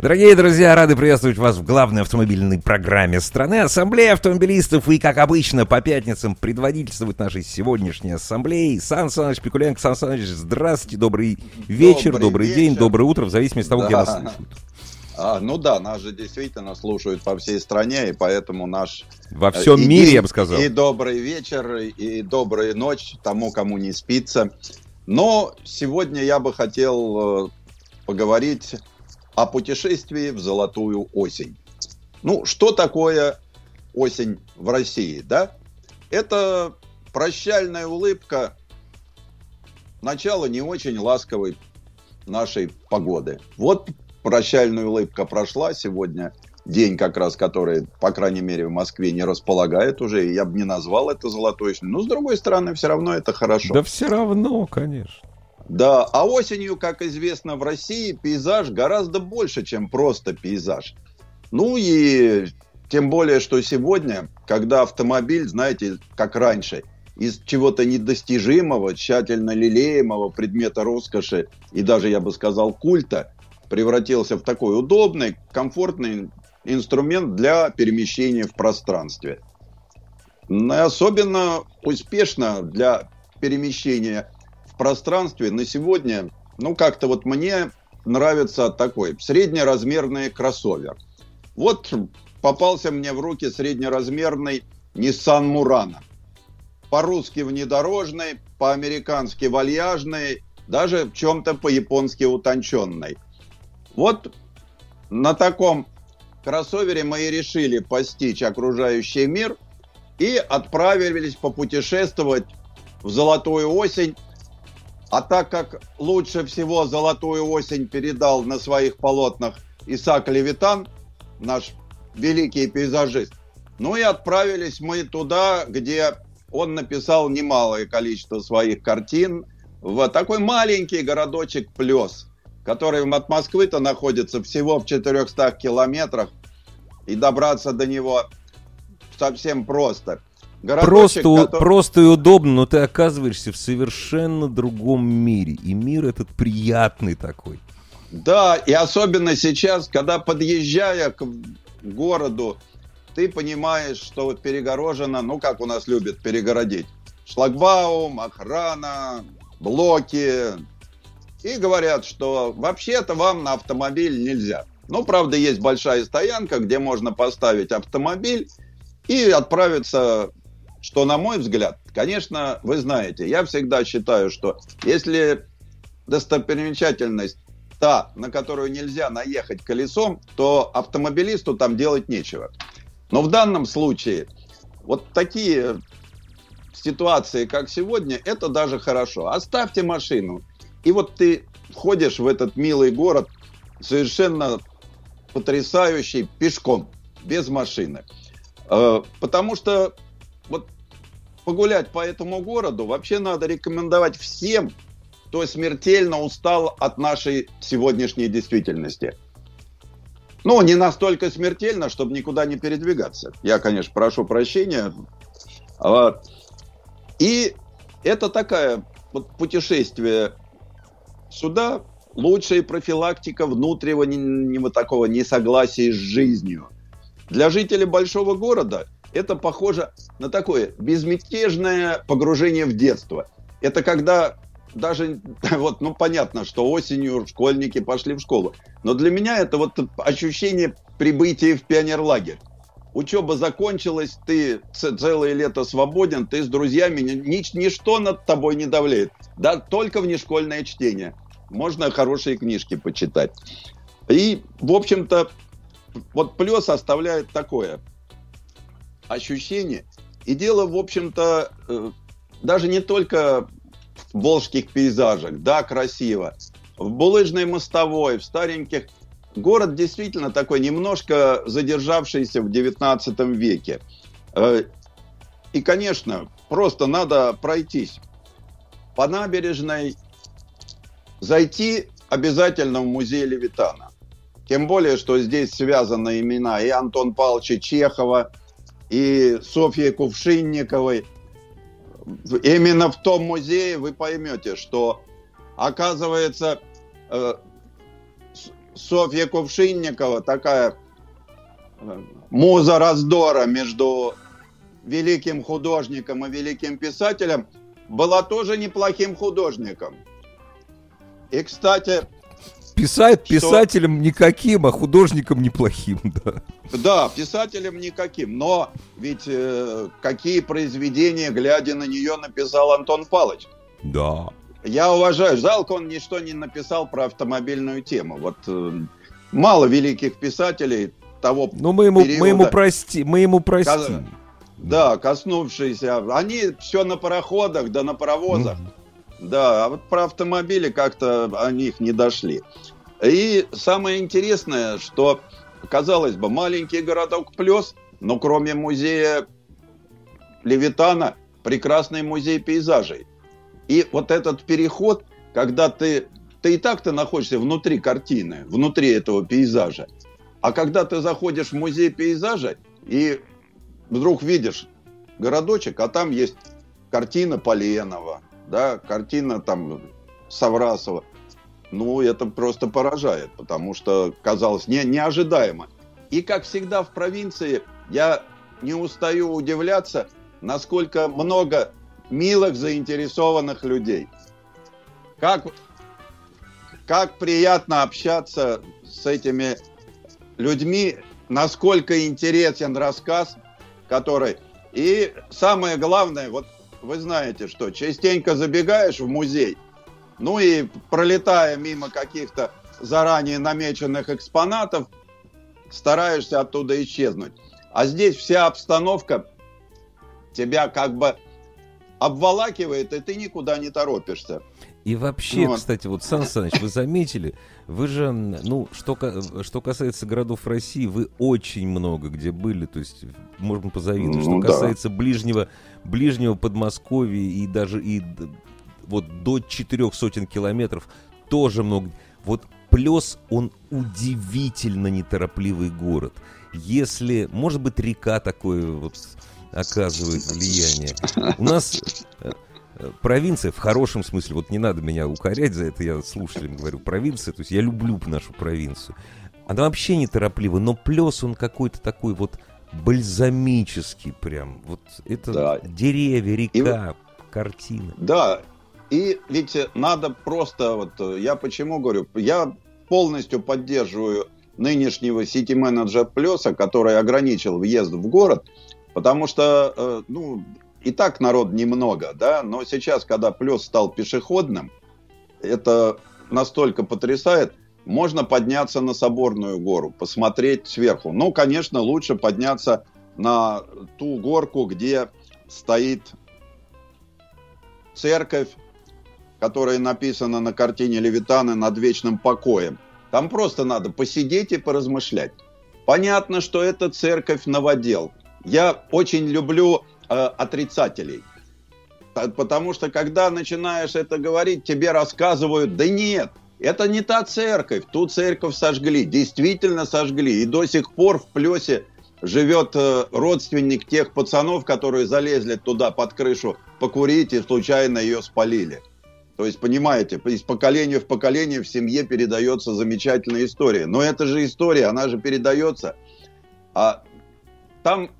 Дорогие друзья, рады приветствовать вас в главной автомобильной программе страны Ассамблея автомобилистов. И, как обычно, по пятницам предводительствует нашей сегодняшней ассамблеи Сан Саныч Пикуленко. Сан Саныч, здравствуйте, добрый вечер, добрый, добрый вечер. день, доброе утро, в зависимости от того, да. где нас слушают. А, ну да, нас же действительно слушают по всей стране, и поэтому наш... Во всем и мире, день, я бы сказал. И добрый вечер, и добрая ночь тому, кому не спится. Но сегодня я бы хотел э, поговорить о путешествии в золотую осень. Ну, что такое осень в России, да? Это прощальная улыбка начала не очень ласковой нашей погоды. Вот прощальная улыбка прошла сегодня, день как раз, который, по крайней мере, в Москве не располагает уже, я бы не назвал это золотой. Но, с другой стороны, все равно это хорошо. Да все равно, конечно. Да, а осенью, как известно, в России пейзаж гораздо больше, чем просто пейзаж. Ну и тем более, что сегодня, когда автомобиль, знаете, как раньше, из чего-то недостижимого, тщательно лелеемого предмета роскоши и даже, я бы сказал, культа, превратился в такой удобный, комфортный инструмент для перемещения в пространстве. Особенно успешно для перемещения пространстве на сегодня, ну, как-то вот мне нравится такой среднеразмерный кроссовер. Вот попался мне в руки среднеразмерный Nissan Murano. По-русски внедорожный, по-американски вальяжный, даже в чем-то по-японски утонченный. Вот на таком кроссовере мы и решили постичь окружающий мир и отправились попутешествовать в золотую осень а так как лучше всего «Золотую осень» передал на своих полотнах Исаак Левитан, наш великий пейзажист, ну и отправились мы туда, где он написал немалое количество своих картин в такой маленький городочек Плес, который от Москвы-то находится всего в 400 километрах, и добраться до него совсем просто – Просто, который... просто и удобно, но ты оказываешься в совершенно другом мире. И мир этот приятный такой. Да, и особенно сейчас, когда подъезжая к городу, ты понимаешь, что перегорожено, ну как у нас любят перегородить, шлагбаум, охрана, блоки. И говорят, что вообще-то вам на автомобиль нельзя. Ну, правда, есть большая стоянка, где можно поставить автомобиль и отправиться что, на мой взгляд, конечно, вы знаете, я всегда считаю, что если достопримечательность та, на которую нельзя наехать колесом, то автомобилисту там делать нечего. Но в данном случае вот такие ситуации, как сегодня, это даже хорошо. Оставьте машину. И вот ты входишь в этот милый город совершенно потрясающий пешком, без машины. Э, потому что вот погулять по этому городу вообще надо рекомендовать всем, кто смертельно устал от нашей сегодняшней действительности. Ну, не настолько смертельно, чтобы никуда не передвигаться. Я, конечно, прошу прощения. Вот. И это такая вот путешествие сюда, лучшая профилактика внутреннего такого несогласия с жизнью. Для жителей большого города – это похоже на такое безмятежное погружение в детство. Это когда даже, вот, ну, понятно, что осенью школьники пошли в школу. Но для меня это вот ощущение прибытия в пионерлагерь. Учеба закончилась, ты целое лето свободен, ты с друзьями, нич, ничто над тобой не давляет. Да, только внешкольное чтение. Можно хорошие книжки почитать. И, в общем-то, вот плюс оставляет такое ощущение. И дело, в общем-то, э, даже не только в волжских пейзажах, да, красиво, в булыжной мостовой, в стареньких. Город действительно такой немножко задержавшийся в 19 веке. Э, и, конечно, просто надо пройтись по набережной, зайти обязательно в музей Левитана. Тем более, что здесь связаны имена и Антон Павловича Чехова, и Софьи Кувшинниковой. Именно в том музее вы поймете, что, оказывается, э, Софья Кувшинникова такая э, муза раздора между великим художником и великим писателем, была тоже неплохим художником. И, кстати, Писать писателем что... никаким, а художником неплохим, да. Да, писателем никаким. Но ведь э, какие произведения, глядя на нее, написал Антон Палыч? Да. Я уважаю. Жалко, он ничто не написал про автомобильную тему. Вот э, мало великих писателей того Ну, мы ему, периода, мы ему, прости, мы ему простим. Да, коснувшиеся. Они все на пароходах, да на паровозах. Mm. Да, а вот про автомобили как-то о них не дошли. И самое интересное, что, казалось бы, маленький городок Плес, но кроме музея Левитана, прекрасный музей пейзажей. И вот этот переход, когда ты, ты и так-то находишься внутри картины, внутри этого пейзажа, а когда ты заходишь в музей пейзажа и вдруг видишь городочек, а там есть картина Поленова, да, картина там Саврасова. Ну, это просто поражает, потому что казалось не, неожидаемо. И, как всегда в провинции, я не устаю удивляться, насколько много милых, заинтересованных людей. Как, как приятно общаться с этими людьми, насколько интересен рассказ, который... И самое главное, вот вы знаете, что частенько забегаешь в музей, ну и пролетая мимо каких-то заранее намеченных экспонатов, стараешься оттуда исчезнуть. А здесь вся обстановка тебя как бы обволакивает, и ты никуда не торопишься. И вообще, вот. кстати, вот, Сан Саныч, вы заметили, вы же, ну, что, что касается городов России, вы очень много где были, то есть можно позавидовать. Ну, что касается да. ближнего, ближнего Подмосковья и даже и вот до четырех сотен километров тоже много. Вот Плес, он удивительно неторопливый город. Если, может быть, река такое вот оказывает влияние. У нас э, провинция в хорошем смысле, вот не надо меня укорять за это, я слушателям говорю, провинция, то есть я люблю нашу провинцию. Она вообще не тороплива, но плюс он какой-то такой вот бальзамический прям. Вот это да. деревья, река, И... картина. Да, и ведь надо просто, вот я почему говорю, я полностью поддерживаю нынешнего сити-менеджера Плеса, который ограничил въезд в город, потому что, э, ну, и так народ немного, да, но сейчас, когда плюс стал пешеходным, это настолько потрясает, можно подняться на Соборную гору, посмотреть сверху. Ну, конечно, лучше подняться на ту горку, где стоит церковь, которая написана на картине Левитана над вечным покоем. Там просто надо посидеть и поразмышлять. Понятно, что это церковь новодел. Я очень люблю Э, отрицателей. Потому что когда начинаешь это говорить, тебе рассказывают, да нет, это не та церковь, ту церковь сожгли, действительно сожгли. И до сих пор в Плесе живет э, родственник тех пацанов, которые залезли туда под крышу покурить и случайно ее спалили. То есть, понимаете, из поколения в поколение в семье передается замечательная история. Но это же история, она же передается. А там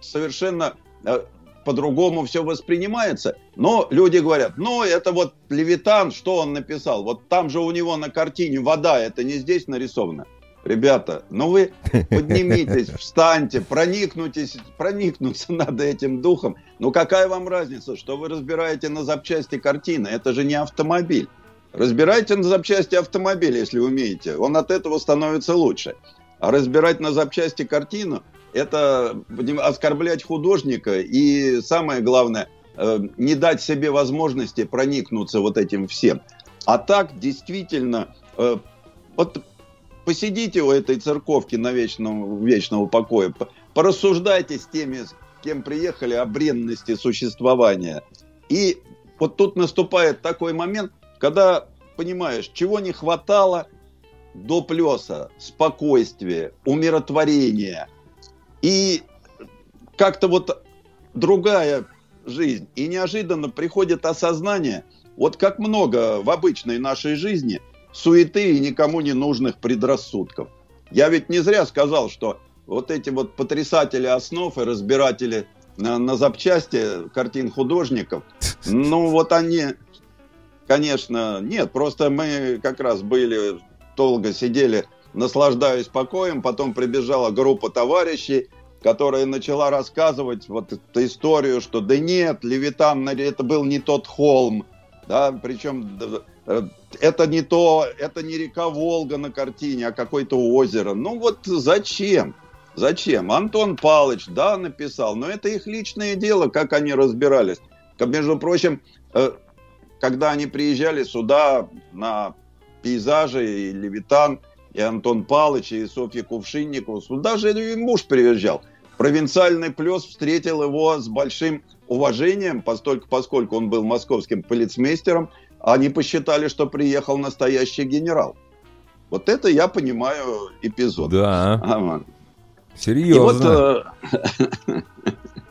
совершенно Э, по-другому все воспринимается. Но люди говорят, ну это вот Левитан, что он написал? Вот там же у него на картине вода, это не здесь нарисовано. Ребята, ну вы поднимитесь, встаньте, проникнутесь, проникнуться надо этим духом. Ну какая вам разница, что вы разбираете на запчасти картины? Это же не автомобиль. Разбирайте на запчасти автомобиля, если умеете. Он от этого становится лучше. А разбирать на запчасти картину это оскорблять художника и самое главное, э, не дать себе возможности проникнуться вот этим всем. А так действительно, э, вот посидите у этой церковки на вечном, вечного покоя, порассуждайте с теми, с кем приехали, о бренности существования. И вот тут наступает такой момент, когда понимаешь, чего не хватало до плеса, спокойствия, умиротворения. И как-то вот другая жизнь. И неожиданно приходит осознание, вот как много в обычной нашей жизни суеты и никому не нужных предрассудков. Я ведь не зря сказал, что вот эти вот потрясатели основ и разбиратели на, на запчасти картин художников, ну вот они, конечно, нет, просто мы как раз были, долго сидели, наслаждаясь покоем, потом прибежала группа товарищей, которая начала рассказывать вот эту историю, что да нет, Левитан, это был не тот холм, да, причем это не то, это не река Волга на картине, а какое-то озеро. Ну вот зачем? Зачем? Антон Палыч, да, написал, но это их личное дело, как они разбирались. Между прочим, э, когда они приезжали сюда на пейзажи, и Левитан, и Антон Палыч, и Софья Кувшинникова, даже и муж приезжал. Провинциальный плюс встретил его с большим уважением, поскольку он был московским полицмейстером, они посчитали, что приехал настоящий генерал. Вот это я понимаю эпизод. Да. Ага. Серьезно. И вот, э,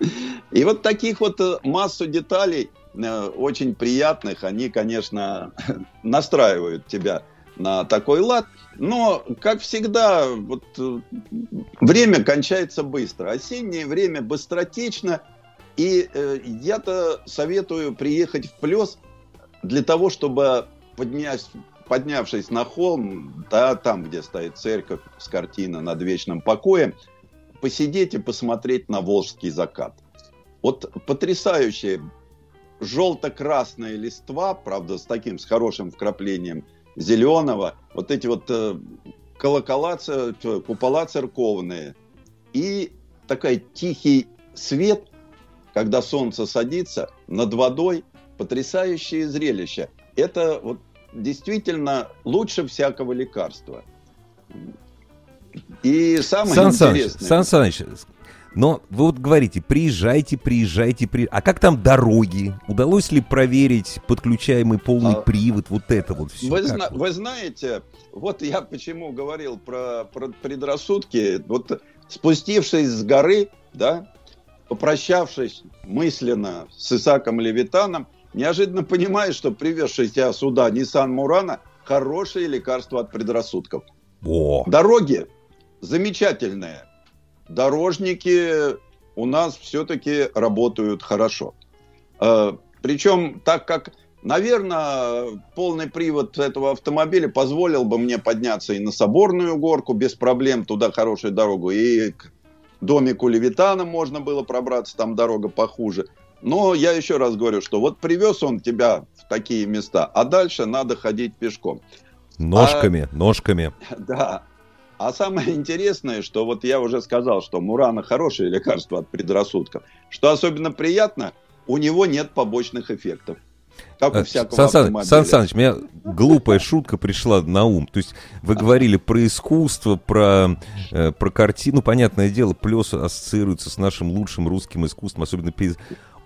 и вот таких вот э, массу деталей э, очень приятных, они, конечно, настраивают тебя на такой лад. Но, как всегда, вот, время кончается быстро. Осеннее время быстротечно. И э, я-то советую приехать в Плес для того, чтобы поднять, поднявшись на холм, да, там, где стоит церковь с картиной над вечным покоем, посидеть и посмотреть на волжский закат. Вот потрясающая желто-красная листва, правда, с таким, с хорошим вкраплением зеленого, вот эти вот э, колокола, купола церковные и такой тихий свет, когда солнце садится над водой, потрясающее зрелище. Это вот действительно лучше всякого лекарства. И самое Сан интересное... Сан Саныч, но вы вот говорите, приезжайте, приезжайте, при... а как там дороги? Удалось ли проверить подключаемый полный а, привод, вот это вот все? Вы, зна- вот? вы знаете, вот я почему говорил про, про предрассудки, вот спустившись с горы, да, попрощавшись мысленно с Исаком Левитаном, неожиданно понимаешь, что привезший тебя сюда Nissan Мурана хорошее лекарство от предрассудков. О. Дороги замечательные. Дорожники у нас все-таки работают хорошо. Э, Причем, так как, наверное, полный привод этого автомобиля позволил бы мне подняться и на Соборную горку без проблем, туда хорошую дорогу, и к домику Левитана можно было пробраться, там дорога похуже. Но я еще раз говорю, что вот привез он тебя в такие места, а дальше надо ходить пешком. Ножками, а, ножками. Да. А самое интересное, что вот я уже сказал, что Мурана хорошее лекарство от предрассудков. Что особенно приятно, у него нет побочных эффектов. Как у э, всякого Сан, Сан Саныч, у меня глупая шутка пришла на ум. То есть вы говорили про искусство, про, э, про картину. Понятное дело, плюс ассоциируется с нашим лучшим русским искусством, особенно пейз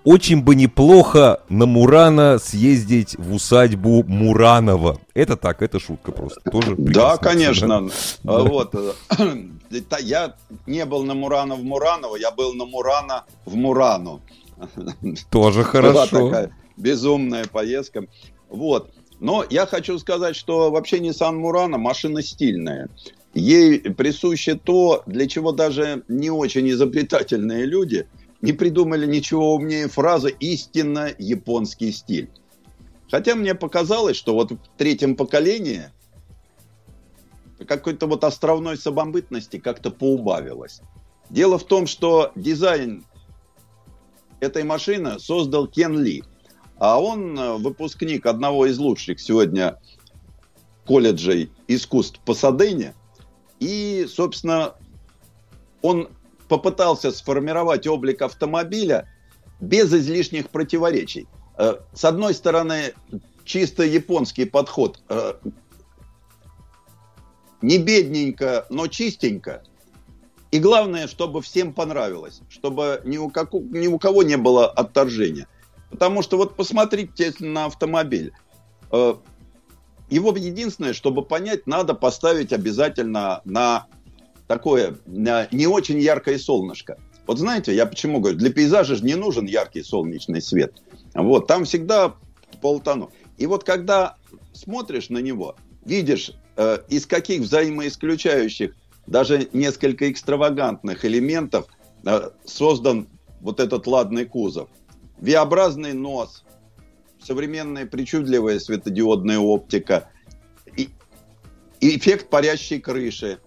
очень бы неплохо на Мурана съездить в усадьбу Муранова. Это так, это шутка просто. Тоже да, конечно. Да? Вот. Э, я не был на Мурана в Мураново, я был на Мурана в Мурану. Тоже хорошо. Была такая безумная поездка. Вот. Но я хочу сказать, что вообще Nissan Murano машина стильная. Ей присуще то, для чего даже не очень изобретательные люди – не придумали ничего умнее фразы «истинно японский стиль». Хотя мне показалось, что вот в третьем поколении какой-то вот островной самобытности как-то поубавилось. Дело в том, что дизайн этой машины создал Кен Ли, а он э, выпускник одного из лучших сегодня колледжей искусств по Садене. И, собственно, он попытался сформировать облик автомобиля без излишних противоречий. Э, с одной стороны, чисто японский подход. Э, не бедненько, но чистенько. И главное, чтобы всем понравилось, чтобы ни у, как, ни у кого не было отторжения. Потому что вот посмотрите на автомобиль. Э, его единственное, чтобы понять, надо поставить обязательно на такое на не очень яркое солнышко. Вот знаете, я почему говорю, для пейзажа же не нужен яркий солнечный свет. Вот, там всегда полтону. И вот когда смотришь на него, видишь, э, из каких взаимоисключающих, даже несколько экстравагантных элементов э, создан вот этот ладный кузов. V-образный нос, современная причудливая светодиодная оптика и, и эффект парящей крыши.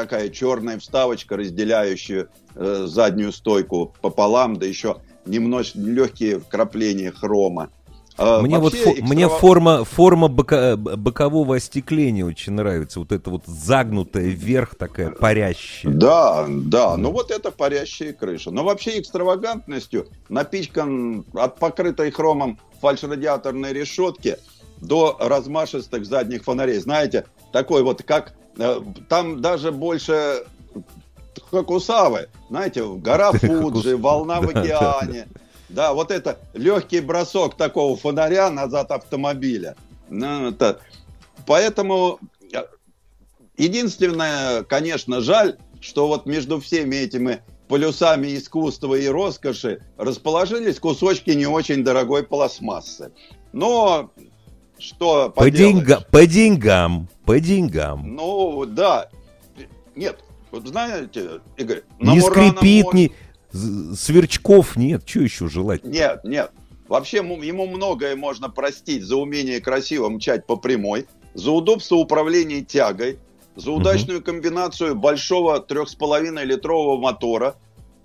Такая черная вставочка, разделяющая э, заднюю стойку пополам, да еще немножко легкие вкрапления хрома. А, мне вот фо- экстра... мне форма, форма бока, бокового остекления очень нравится. Вот это вот загнутая вверх такая парящая. Да, да. Ну вот это парящая крыша. Но вообще экстравагантностью напичкан от покрытой хромом фальшрадиаторной решетки до размашистых задних фонарей. Знаете, такой вот как... Э, там даже больше как у Савы. Знаете, гора Фуджи, волна в океане. Да, вот это легкий бросок такого фонаря назад автомобиля. Ну, это... Поэтому э, единственное, конечно, жаль, что вот между всеми этими полюсами искусства и роскоши расположились кусочки не очень дорогой пластмассы. Но что по, деньга, по деньгам, по деньгам. Ну, да. Нет, вот знаете, Игорь... Не скрипит, может... не сверчков нет, что еще желать? Нет, нет. Вообще ему многое можно простить за умение красиво мчать по прямой, за удобство управления тягой, за удачную комбинацию большого 3,5 литрового мотора,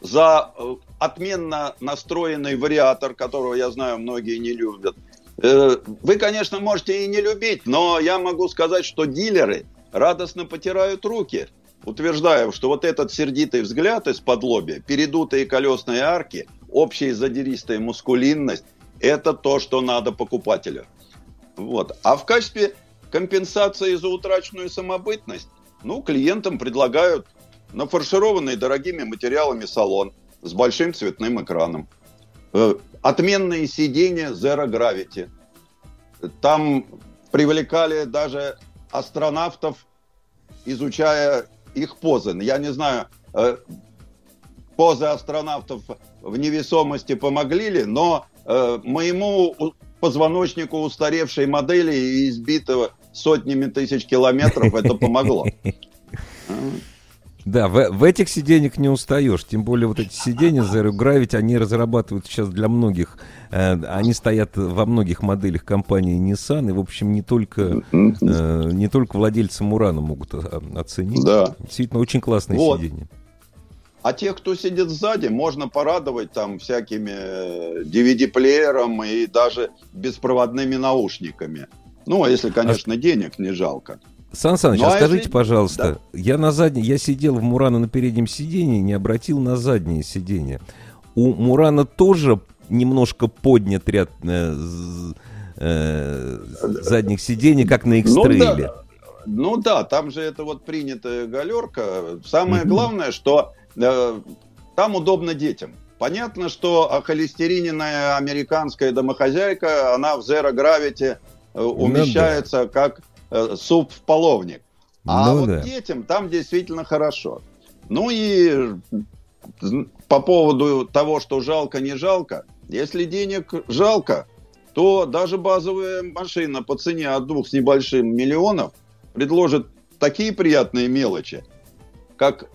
за э, отменно настроенный вариатор, которого, я знаю, многие не любят. Э, вы, конечно, можете и не любить, но я могу сказать, что дилеры радостно потирают руки – утверждаю, что вот этот сердитый взгляд из-под лобья, передутые колесные арки, общая задиристая мускулинность – это то, что надо покупателю. Вот. А в качестве компенсации за утраченную самобытность, ну, клиентам предлагают нафаршированный дорогими материалами салон с большим цветным экраном. Отменные сиденья Zero Gravity. Там привлекали даже астронавтов, изучая их позы. Я не знаю, э, позы астронавтов в невесомости помогли ли, но э, моему позвоночнику устаревшей модели и избитого сотнями тысяч километров это помогло. Да, в, в этих сиденьях не устаешь. Тем более вот эти сиденья Zero Gravity, они разрабатывают сейчас для многих. Э, они стоят во многих моделях компании Nissan. И, в общем, не только, э, не только владельцы Мурана могут а, оценить. Да. Действительно, очень классные вот. сиденья. А тех, кто сидит сзади, можно порадовать там всякими DVD-плеером э, и даже беспроводными наушниками. Ну, а если, конечно, а... денег не жалко. Сан Саныч, ну, а скажите, если... пожалуйста, да. я на заднем, я сидел в Мурана на переднем сиденье, не обратил на заднее сиденье. У Мурана тоже немножко поднят ряд э, э, задних сидений, как на экстрейле. Ну да, ну да, там же это вот принятая галерка. Самое главное, что э, там удобно детям. Понятно, что холестериненная американская домохозяйка, она в Zero Gravity э, умещается ну, да. как суп в половник. А ну, вот да. детям там действительно хорошо. Ну и по поводу того, что жалко, не жалко. Если денег жалко, то даже базовая машина по цене от двух с небольшим миллионов предложит такие приятные мелочи, как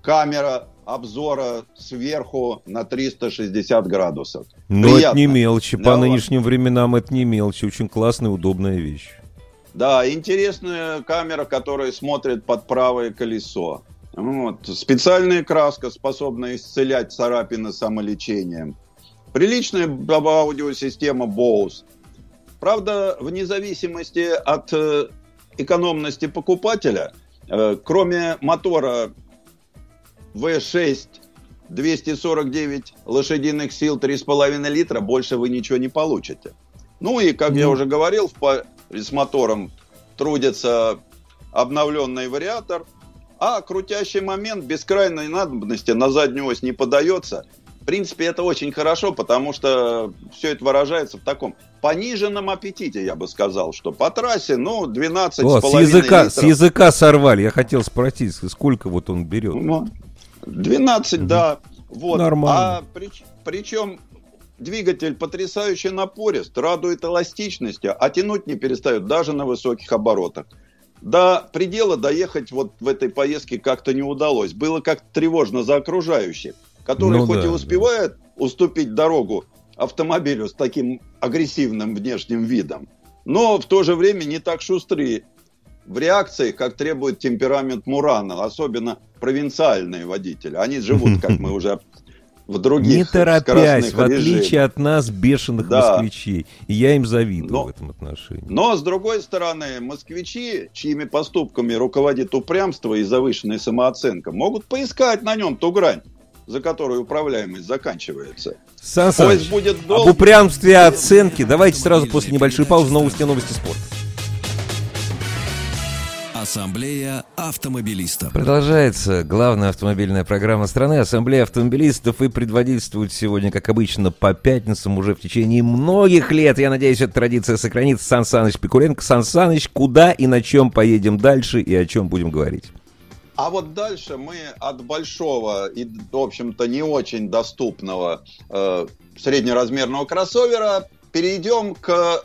камера обзора сверху на 360 градусов. Приятно. это не мелочи. По нынешним временам это не мелочи. Очень классная, удобная вещь. Да, интересная камера, которая смотрит под правое колесо. Вот. Специальная краска, способная исцелять царапины самолечением. Приличная аудиосистема Bose. Правда, вне зависимости от э, экономности покупателя, э, кроме мотора V6 249 лошадиных сил 3,5 литра, больше вы ничего не получите. Ну и, как mm. я уже говорил, в, с мотором трудится обновленный вариатор, а крутящий момент без крайней надобности на заднюю ось не подается. принципе, это очень хорошо, потому что все это выражается в таком пониженном аппетите, я бы сказал, что по трассе, ну, 12 О, с с, языка, литров. с языка сорвали. Я хотел спросить, сколько вот он берет? Ну, 12, да. Вот. Нормально. А прич- причем двигатель потрясающе напорист, радует эластичностью, а тянуть не перестает даже на высоких оборотах. До предела доехать вот в этой поездке как-то не удалось. Было как-то тревожно за окружающих, которые Ну хоть да, и да. успевают уступить дорогу автомобилю с таким агрессивным внешним видом, но в то же время не так шустрые в реакции, как требует темперамент Мурана, особенно провинциальные водители. Они живут, как мы уже в других Не торопясь, в отличие от нас, бешеных Да. москвичей. И я им завидую Но- в этом отношении. Но, с другой стороны, москвичи, чьими поступками руководит упрямство и завышенная самооценка, могут поискать на нем ту грань, за которой управляемость заканчивается. Сан Саныч, будет об долгий. упрямстве и оценке давайте сразу после небольшой паузы новости новости спорта. Ассамблея автомобилистов. Продолжается главная автомобильная программа страны Ассамблея автомобилистов и предводительствует сегодня, как обычно, по пятницам уже в течение многих лет. Я надеюсь, эта традиция сохранится. Сан Саныч Пикуленко. Сан Саныч, куда и на чем поедем дальше и о чем будем говорить? А вот дальше мы от большого и, в общем-то, не очень доступного э, среднеразмерного кроссовера перейдем к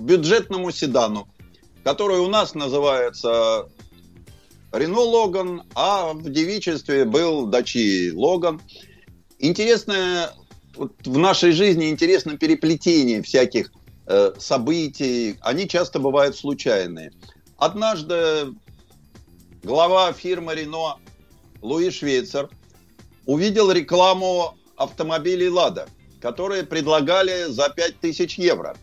бюджетному седану, который у нас называется Рено Логан, а в девичестве был Дачи Логан. Интересное вот в нашей жизни интересно переплетение всяких э, событий. Они часто бывают случайные. Однажды глава фирмы Рено Луи Швейцер увидел рекламу автомобилей «Лада», которые предлагали за 5000 евро.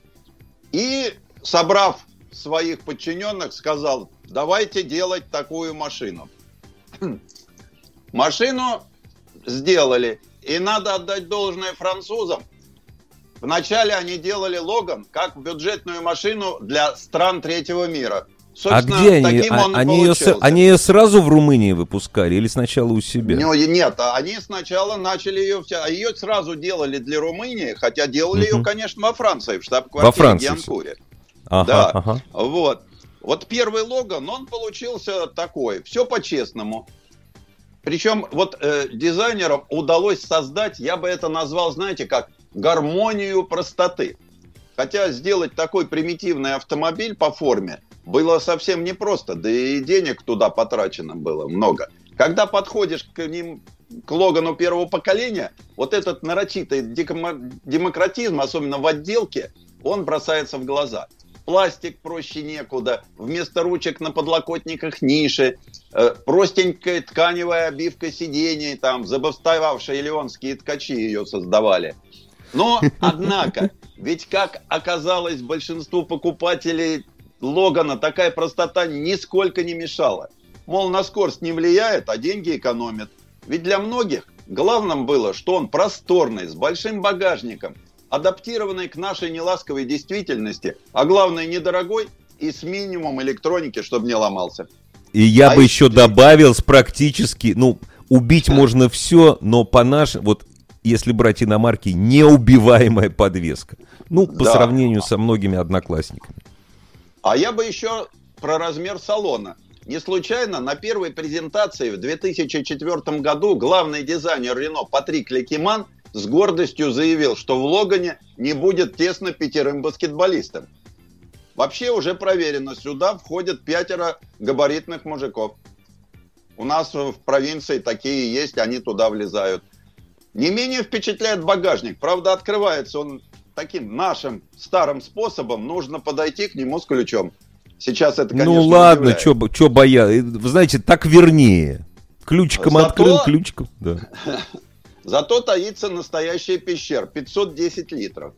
И, собрав своих подчиненных, сказал, давайте делать такую машину. Машину сделали. И надо отдать должное французам. Вначале они делали Логан как бюджетную машину для стран третьего мира. А Собственно, где они? А- он они, ее, получился. они ее сразу в Румынии выпускали или сначала у себя? Ну, нет, а они сначала начали ее, а ее сразу делали для Румынии, хотя делали ее, Мгм. конечно, во Франции, в Во штаб-квартире Франции Гианкуре. Ага, да. ага. Вот. Вот первый Логан, он получился такой, все по-честному. Причем вот э, дизайнерам удалось создать, я бы это назвал, знаете, как гармонию простоты. Хотя сделать такой примитивный автомобиль по форме было совсем непросто, да и денег туда потрачено было много. Когда подходишь к ним, к Логану первого поколения, вот этот нарочитый демократизм, особенно в отделке, он бросается в глаза. Пластик проще некуда, вместо ручек на подлокотниках ниши, э, простенькая тканевая обивка сидений, там, забастовавшие леонские ткачи ее создавали. Но, однако, ведь как оказалось большинству покупателей Логана, такая простота нисколько не мешала. Мол, на скорость не влияет, а деньги экономит. Ведь для многих главным было, что он просторный, с большим багажником, адаптированный к нашей неласковой действительности, а главное, недорогой и с минимумом электроники, чтобы не ломался. И я А бы еще ты- добавил с практически, ну, убить можно все, но по нашим, вот если брать иномарки, неубиваемая подвеска. Ну, по Да. сравнению со многими одноклассниками. А я бы еще про размер салона. Не случайно на первой презентации в 2004 году главный дизайнер Рено Патрик Лекиман с гордостью заявил, что в Логане не будет тесно пятерым баскетболистам. Вообще уже проверено, сюда входят пятеро габаритных мужиков. У нас в провинции такие есть, они туда влезают. Не менее впечатляет багажник. Правда, открывается он таким нашим старым способом. Нужно подойти к нему с ключом. Сейчас это, конечно, ну ладно, что боя. Вы знаете, так вернее. Ключиком Зато- открыл, ключиком. Да. Зато таится настоящая пещера, 510 литров.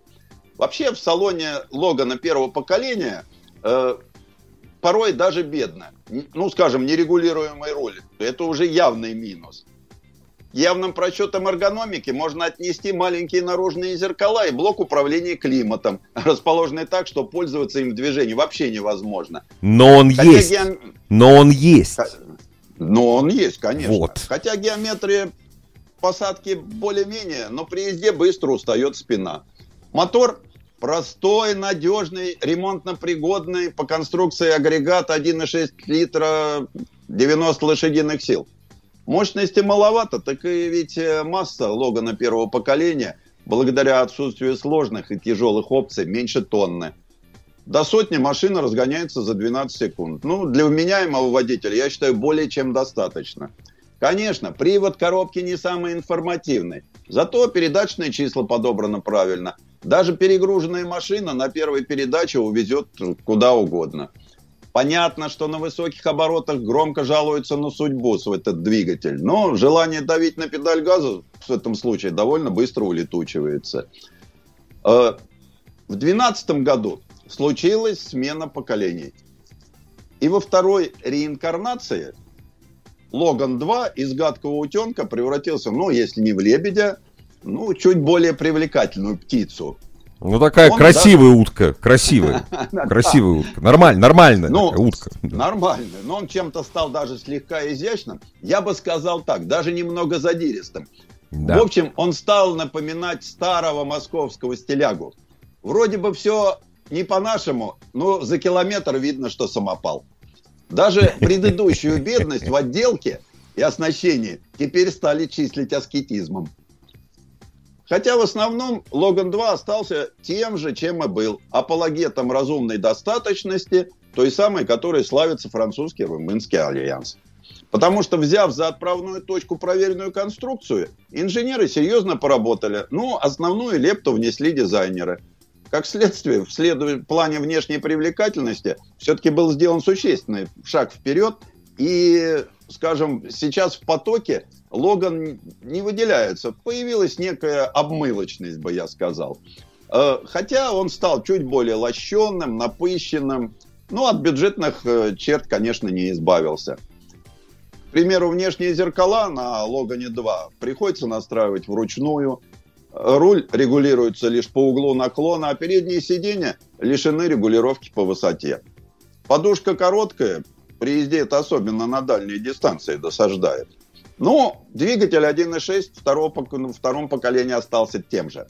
Вообще в салоне Логана первого поколения э, порой даже бедно. Ну, скажем, нерегулируемый руль. Это уже явный минус. Явным просчетом эргономики можно отнести маленькие наружные зеркала и блок управления климатом, расположенный так, что пользоваться им в движении вообще невозможно. Но он Хотя есть. геом- Но он есть. Но он есть, конечно. Вот. Хотя геометрия посадке более-менее, но при езде быстро устает спина. Мотор простой, надежный, ремонтно-пригодный, по конструкции агрегат 1,6 литра, 90 лошадиных сил. Мощности маловато, так и ведь э, масса Логана первого поколения, благодаря отсутствию сложных и тяжелых опций, меньше тонны. До сотни машина разгоняется за 12 секунд. Ну, для вменяемого водителя, я считаю, более чем достаточно. Конечно, привод коробки не самый информативный, зато передачные числа подобраны правильно. Даже перегруженная машина на первой передаче увезет куда угодно. Понятно, что на высоких оборотах громко жалуется на судьбу этот двигатель, но желание давить на педаль газа в этом случае довольно быстро улетучивается. Э, в 2012 году случилась смена поколений. И во второй реинкарнации Логан 2 из гадкого утенка превратился, ну, если не в лебедя, ну, чуть более привлекательную птицу. Ну, такая Он красивая даже... утка, красивая, красивая утка, нормально, нормальная ну, утка. Нормальная, но он чем-то стал даже слегка изящным. Я бы сказал так, даже немного задиристым. Да. В общем, он стал напоминать старого московского стилягу. Вроде бы все не по-нашему, но за километр видно, что самопал. Даже предыдущую бедность в отделке и оснащении теперь стали числить аскетизмом. Хотя в основном Логан 2 остался тем же, чем и был. Апологетом разумной достаточности, той самой, которой славится французский румынский альянс. Потому что, взяв за отправную точку проверенную конструкцию, инженеры серьезно поработали. Ну, основную лепту внесли дизайнеры. Как следствие, в, плане внешней привлекательности все-таки был сделан существенный шаг вперед. И, скажем, сейчас в потоке Логан не выделяется. Появилась некая обмылочность, бы я сказал. Э, хотя он стал чуть более лощенным, напыщенным. Ну, от бюджетных э, черт, конечно, не избавился. К примеру, внешние зеркала на Логане 2 приходится настраивать вручную. Руль регулируется лишь по углу наклона, а передние сиденья лишены регулировки по высоте. Подушка короткая, при езде это особенно на дальние дистанции досаждает. Но двигатель 1.6 второго, на втором поколении остался тем же.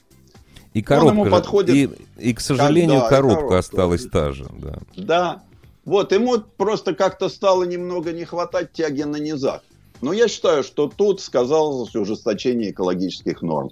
И коробка, ему подходит, и, и, к сожалению, как, да, коробка, коробка осталась та же. Да. да, вот, ему просто как-то стало немного не хватать тяги на низах. Но я считаю, что тут сказалось ужесточение экологических норм.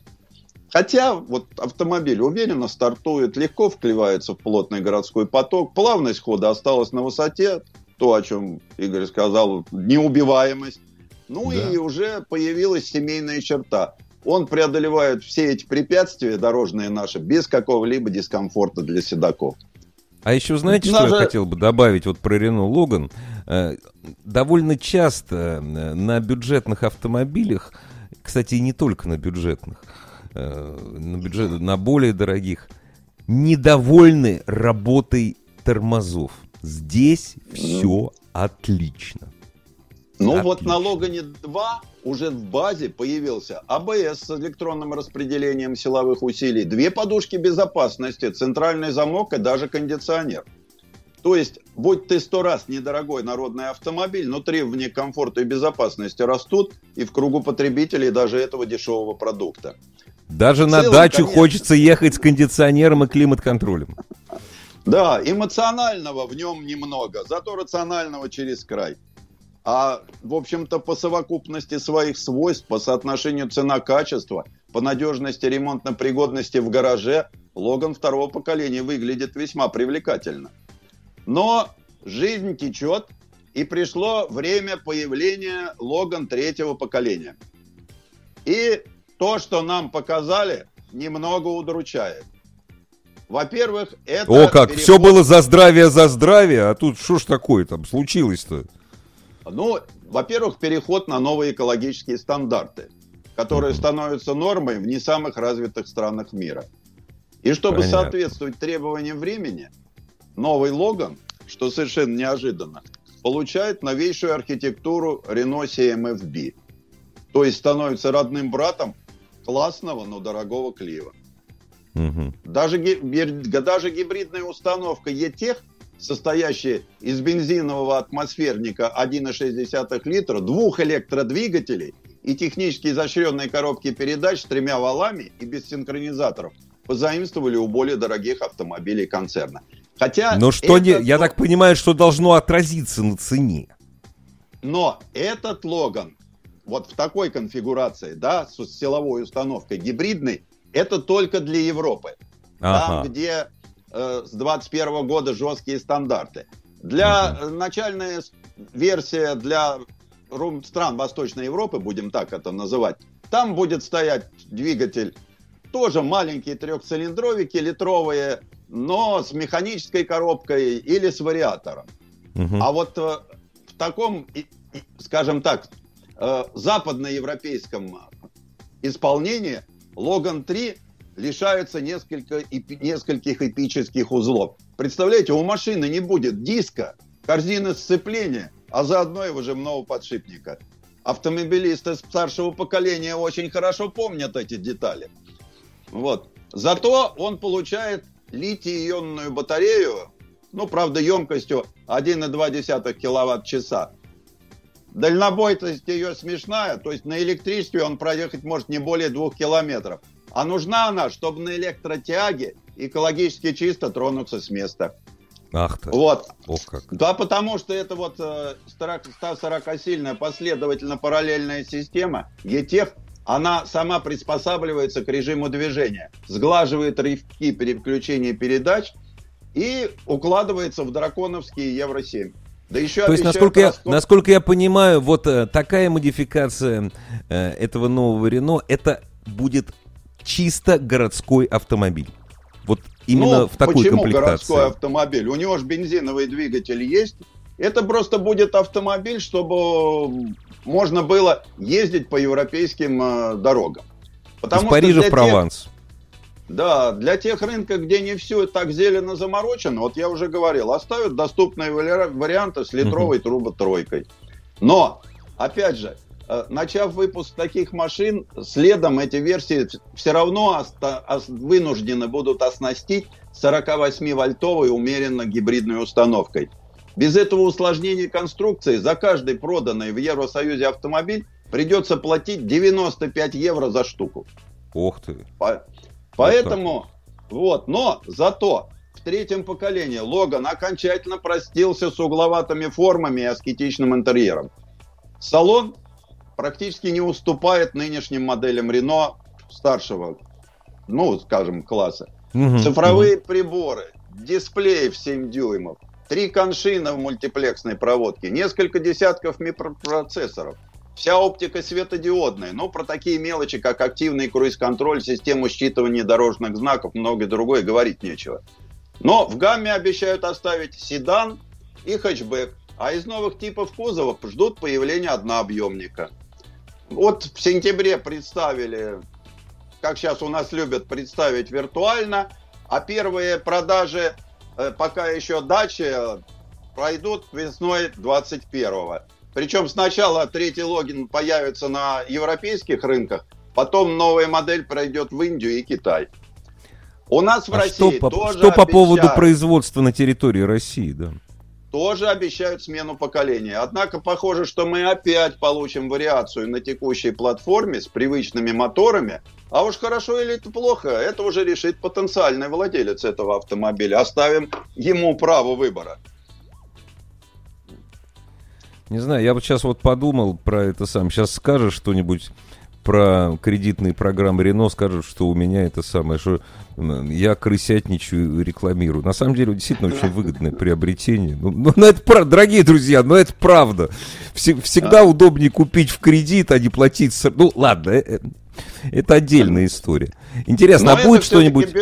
Хотя вот автомобиль уверенно стартует, легко вклевается в плотный городской поток, плавность хода осталась на высоте, то, о чем Игорь сказал, неубиваемость. Ну да. и уже появилась семейная черта. Он преодолевает все эти препятствия дорожные наши без какого-либо дискомфорта для седаков. А еще знаете, Даже... что я хотел бы добавить вот про Рено Логан? Э, довольно часто э, на бюджетных автомобилях, кстати, и не только на бюджетных, на, бюджет, на более дорогих, недовольны работой тормозов. Здесь все отлично. Ну отлично. вот на Логане 2 уже в базе появился АБС с электронным распределением силовых усилий, две подушки безопасности, центральный замок и даже кондиционер. То есть, будь ты сто раз недорогой народный автомобиль, но требования комфорта и безопасности растут, и в кругу потребителей даже этого дешевого продукта. Даже на дачу конечно. хочется ехать с кондиционером и климат-контролем. Да, эмоционального в нем немного, зато рационального через край. А, в общем-то, по совокупности своих свойств, по соотношению цена-качество, по надежности ремонтно-пригодности в гараже, Логан второго поколения выглядит весьма привлекательно. Но жизнь течет, и пришло время появления Логан третьего поколения. И то, что нам показали, немного удручает. Во-первых, это... О, как, переход... все было за здравие, за здравие, а тут что ж такое там случилось-то? Ну, во-первых, переход на новые экологические стандарты, которые становятся нормой в не самых развитых странах мира. И чтобы Понятно. соответствовать требованиям времени, новый Логан, что совершенно неожиданно, получает новейшую архитектуру Renault CMFB. То есть становится родным братом классного, но дорогого Клива. Угу. Даже, даже гибридная установка E-Tech, состоящая из бензинового атмосферника 1,6 литра, двух электродвигателей и технически изощренные коробки передач с тремя валами и без синхронизаторов позаимствовали у более дорогих автомобилей концерна. Хотя Но что не, я так понимаю, что должно отразиться на цене. Но этот Логан вот в такой конфигурации, да, с силовой установкой гибридной, это только для Европы. Там, Ага. где э, с 21 года жесткие стандарты. Для э, начальная версия для стран Восточной Европы, будем так это называть, там будет стоять двигатель тоже маленькие трехцилиндровики, литровые, но с механической коробкой или с вариатором. Мгм. А вот э, в таком, скажем так, э, западноевропейском исполнении Логан 3 лишается несколько, эпи- нескольких эпических узлов. Представляете, у машины не будет диска, корзины сцепления, а заодно и выжимного подшипника. Автомобилисты старшего поколения очень хорошо помнят эти детали. Вот. Зато он получает литий-ионную батарею, ну, правда, емкостью 1,2 киловатт-часа. Дальнобойность ее смешная, то есть на электричестве он проехать может не более двух километров. А нужна она, чтобы на электротяге экологически чисто тронуться с места. Ах ты. Вот. Ох как. Да, потому что это вот э, 140-сильная последовательно-параллельная система, ЕТЕХ, она сама приспосабливается к режиму движения, сглаживает рывки переключения передач и укладывается в драконовский Евро-7. Да еще То есть, насколько я, насколько я понимаю, вот э, такая модификация э, этого нового Рено, это будет чисто городской автомобиль. Вот именно Ну, в такой почему комплектации. городской автомобиль? У него же бензиновый двигатель есть. Это просто будет автомобиль, чтобы можно было ездить по европейским э, дорогам. Из Парижа в тех- Прованс. Да, для тех рынков, где не все так зелено заморочено, вот я уже говорил, оставят доступные вари- варианты с литровой труботройкой. Но, опять же, э, начав выпуск таких машин, следом эти версии все равно вынуждены будут оснастить 48-вольтовой умеренно гибридной установкой. Без этого усложнения конструкции за каждый проданный в Евросоюзе автомобиль придется платить 95 евро за штуку. Ох ты. По- Поэтому, вот, но зато в третьем поколении Логан окончательно простился с угловатыми формами и аскетичным интерьером. Салон практически не уступает нынешним моделям Рено старшего, ну, скажем, класса. Мгм, Цифровые приборы, дисплей в 7 дюймов, три коншина в мультиплексной проводке, несколько десятков микропроцессоров. Вся оптика светодиодная, но про такие мелочи, как активный круиз-контроль, систему считывания дорожных знаков, многое другое говорить нечего. Но в гамме обещают оставить седан и хэтчбэк, а из новых типов кузовов ждут появления однообъемника. Вот в сентябре представили, как сейчас у нас любят представить виртуально, а первые продажи э, пока еще дачи пройдут весной 21-го. Причем сначала третий логин появится на европейских рынках, потом новая модель пройдет в Индию и Китай. У нас в А России что, по, тоже, что по поводу производства на территории России, да? тоже обещают смену поколения. Однако похоже, что мы опять получим вариацию на текущей платформе с привычными моторами. А уж хорошо или это плохо, это уже решит потенциальный владелец этого автомобиля. Оставим ему право выбора. Не знаю, я вот сейчас вот подумал про это сам. Сейчас скажешь что-нибудь про кредитные программы Рено, скажут, что у меня это самое, что я крысятничаю и рекламирую. На самом деле, действительно очень выгодное приобретение. Ну, ну, ну, это правда, дорогие друзья, но это правда. Все- всегда удобнее купить в кредит, а не платить... с- Ну, ладно, э, э, это отдельная история. Интересно, Но а будет что-нибудь...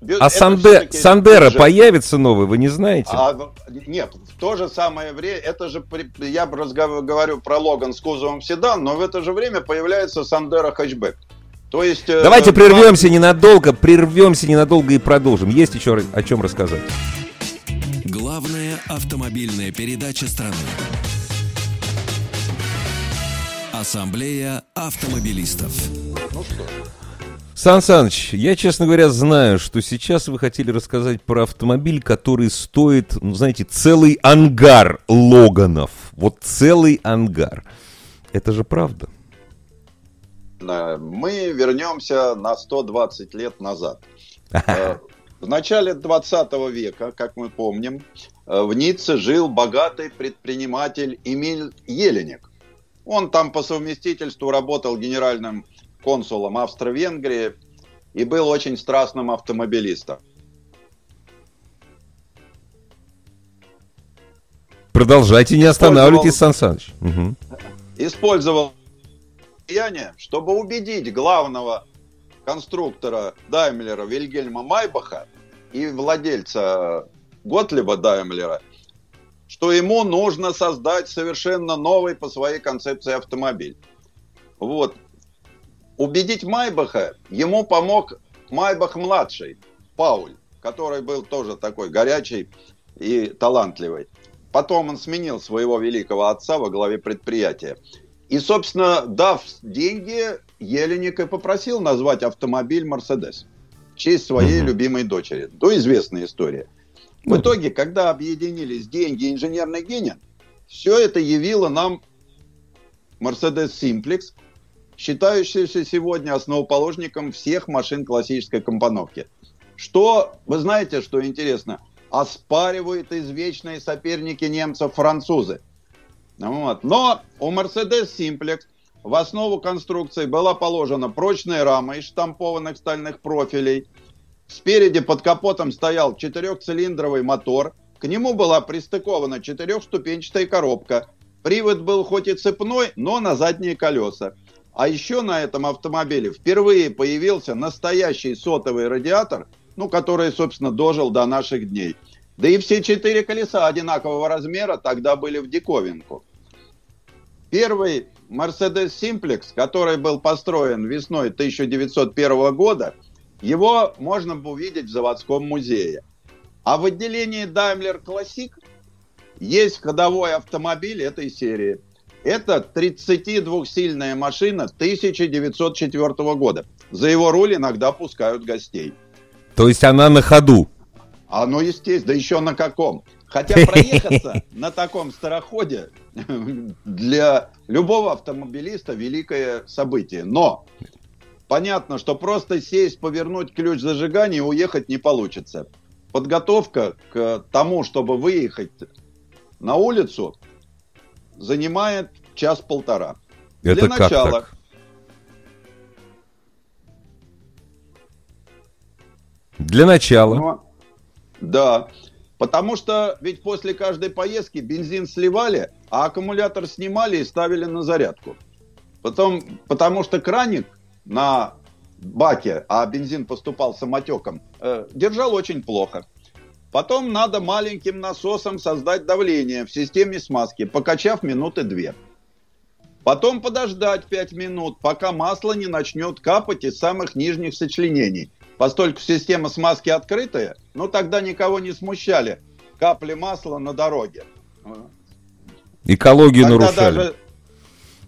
бю- А Санде... Сандера бюджет. появится новый, вы не знаете? А, в- нет, в то же самое время, это же, при- я говорю про Логан с кузовом седан, но в это же время появляется Сандера хэтчбэк. То есть... э, Давайте два- прервемся ненадолго, прервемся ненадолго и продолжим. Есть еще о чем рассказать. Главная автомобильная передача страны. Ассамблея автомобилистов. Ну что, Сан Саныч, я, честно говоря, знаю, что сейчас вы хотели рассказать про автомобиль, который стоит, ну, знаете, целый ангар Логанов. Вот целый ангар. Это же правда. мы вернемся на 120 лет назад. Э, в начале 20 века, как мы помним, э, в Ницце жил богатый предприниматель Эмиль Еленик. Он там по совместительству работал генеральным консулом Австро-Венгрии и был очень страстным автомобилистом. Продолжайте, не останавливайтесь, Сан Саныч. Угу. Использовал влияние, чтобы убедить главного конструктора Даймлера Вильгельма Майбаха и владельца Готлиба Даймлера, что ему нужно создать совершенно новый по своей концепции автомобиль. Вот. Убедить Майбаха ему помог Майбах-младший, Пауль, который был тоже такой горячий и талантливый. Потом он сменил своего великого отца во главе предприятия. И, собственно, дав деньги, Еленик и попросил назвать автомобиль «Мерседес» в честь своей угу. любимой дочери. То известная история. В итоге, когда объединились деньги инженерный гений, все это явило нам Mercedes Simplex, считающийся сегодня основоположником всех машин классической компоновки. Что, вы знаете, что интересно, оспаривают извечные соперники немцев французы. Вот. Но у Mercedes Simplex в основу конструкции была положена прочная рама из штампованных стальных профилей. Спереди под капотом стоял четырехцилиндровый мотор. К нему была пристыкована четырехступенчатая коробка. Привод был хоть и цепной, но на задние колеса. А еще на этом автомобиле впервые появился настоящий сотовый радиатор, ну, который, собственно, дожил до наших дней. Да и все четыре колеса одинакового размера тогда были в диковинку. Первый Mercedes Simplex, который был построен весной 1901 года, его можно увидеть в заводском музее. А в отделении Daimler Classic есть ходовой автомобиль этой серии. Это 32-сильная машина 1904 года. За его руль иногда пускают гостей. То есть она на ходу? Ну, естественно, да еще на каком. Хотя проехаться на таком староходе для любого автомобилиста великое событие. Но понятно, что просто сесть, повернуть ключ зажигания и уехать не получится. Подготовка к тому, чтобы выехать на улицу, занимает час-полтора. Это Для начала. Так? Для начала. Ну, да. Потому что ведь после каждой поездки бензин сливали, а аккумулятор снимали и ставили на зарядку. Потом, потому что краник на баке, а бензин поступал самотеком, э, держал очень плохо. Потом надо маленьким насосом создать давление в системе смазки, покачав минуты две. Потом подождать 5 минут, пока масло не начнет капать из самых нижних сочленений. Поскольку система смазки открытая, ну тогда никого не смущали капли масла на дороге. Экологию тогда нарушали. Даже,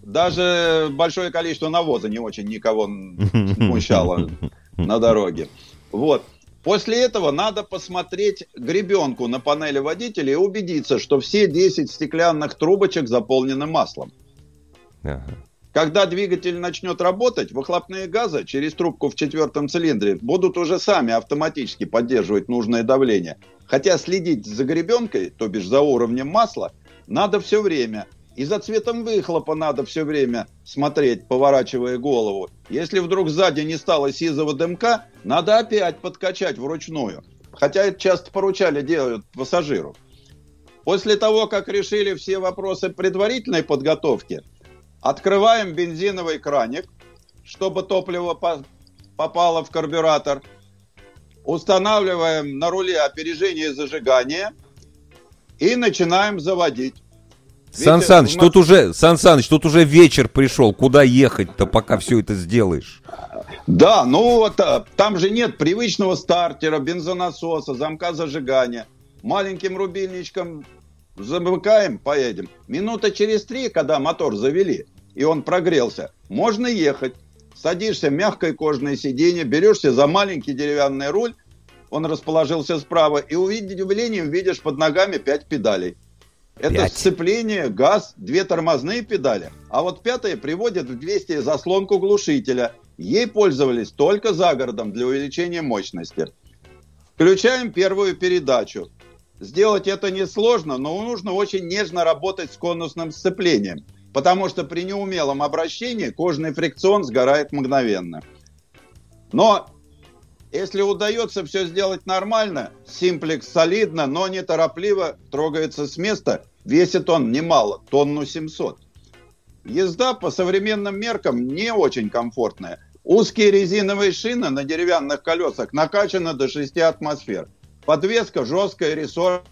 даже большое количество навоза не очень никого смущало на дороге. Вот. После этого надо посмотреть гребенку на панели водителя и убедиться, что все 10 стеклянных трубочек заполнены маслом. Ага. Когда двигатель начнет работать, выхлопные газы через трубку в четвертом цилиндре будут уже сами автоматически поддерживать нужное давление. Хотя следить за гребенкой, то бишь за уровнем масла, надо все время. И за цветом выхлопа надо все время смотреть, поворачивая голову. Если вдруг сзади не стало сизого дымка, надо опять подкачать вручную. Хотя это часто поручали делают пассажиру. После того, как решили все вопросы предварительной подготовки – Открываем бензиновый краник, чтобы топливо попало в карбюратор. Устанавливаем на руле опережение зажигания и начинаем заводить. Сан Саныч, нас... тут уже, Сан Саныч, тут уже вечер пришел. Куда ехать-то, пока все это сделаешь? Да, ну вот а, там же нет привычного стартера, бензонасоса, замка зажигания. Маленьким рубильничком замыкаем, поедем. Минута через три, когда мотор завели, и он прогрелся, можно ехать. Садишься в мягкое кожаное сиденье, берешься за маленький деревянный руль, он расположился справа, и удивлением видишь под ногами пять педалей. Это Пять. сцепление, газ, две тормозные педали. А вот пятая приводит в действие заслонку глушителя. Ей пользовались только за городом для увеличения мощности. Включаем первую передачу. Сделать это несложно, но нужно очень нежно работать с конусным сцеплением, потому что при неумелом обращении кожный фрикцион сгорает мгновенно. Но если удается все сделать нормально, симплекс солидно, но неторопливо трогается с места, весит он немало, тонну 700. Езда по современным меркам не очень комфортная. Узкие резиновые шины на деревянных колесах накачаны до 6 атмосфер. Подвеска жесткая, рессор.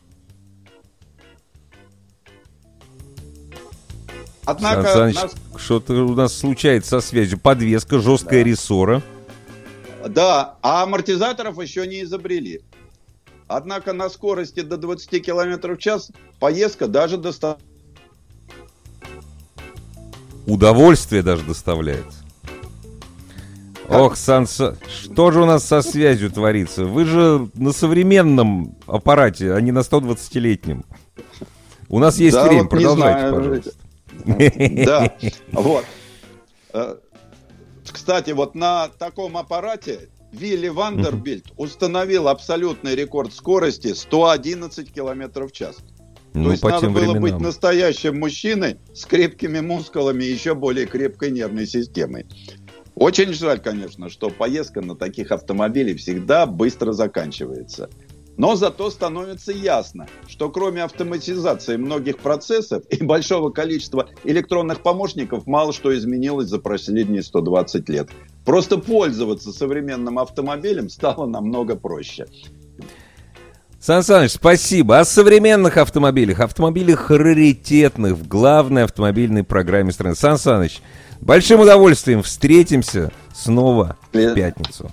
Однако Сан Саныч, нас- что-то у нас случается со связью. Подвеска, жесткая рессора. Да, а амортизаторов еще не изобрели. Однако на скорости до 20 км в час поездка даже доста... Удовольствие даже доставляет. Ох, Сан Са- что же у нас со связью творится? Вы же на современном аппарате, а не на 120-летнем. У нас есть Да, время, вот продолжайте, знаю. пожалуйста. Да, вот. Э, Кстати, вот на таком аппарате Вилли Вандербильд установил абсолютный рекорд скорости 111 км в час. То Ну, есть по надо было быть временам. настоящим мужчиной с крепкими мускулами и еще более крепкой нервной системой. Очень жаль, конечно, что поездка на таких автомобилях всегда быстро заканчивается. Но зато становится ясно, что кроме автоматизации многих процессов и большого количества электронных помощников, мало что изменилось за последние 120 лет. Просто пользоваться современным автомобилем стало намного проще. Сан Саныч, спасибо. О современных автомобилях, автомобилях раритетных в главной автомобильной программе страны. Сан Саныч, большим удовольствием встретимся снова в Э, пятницу.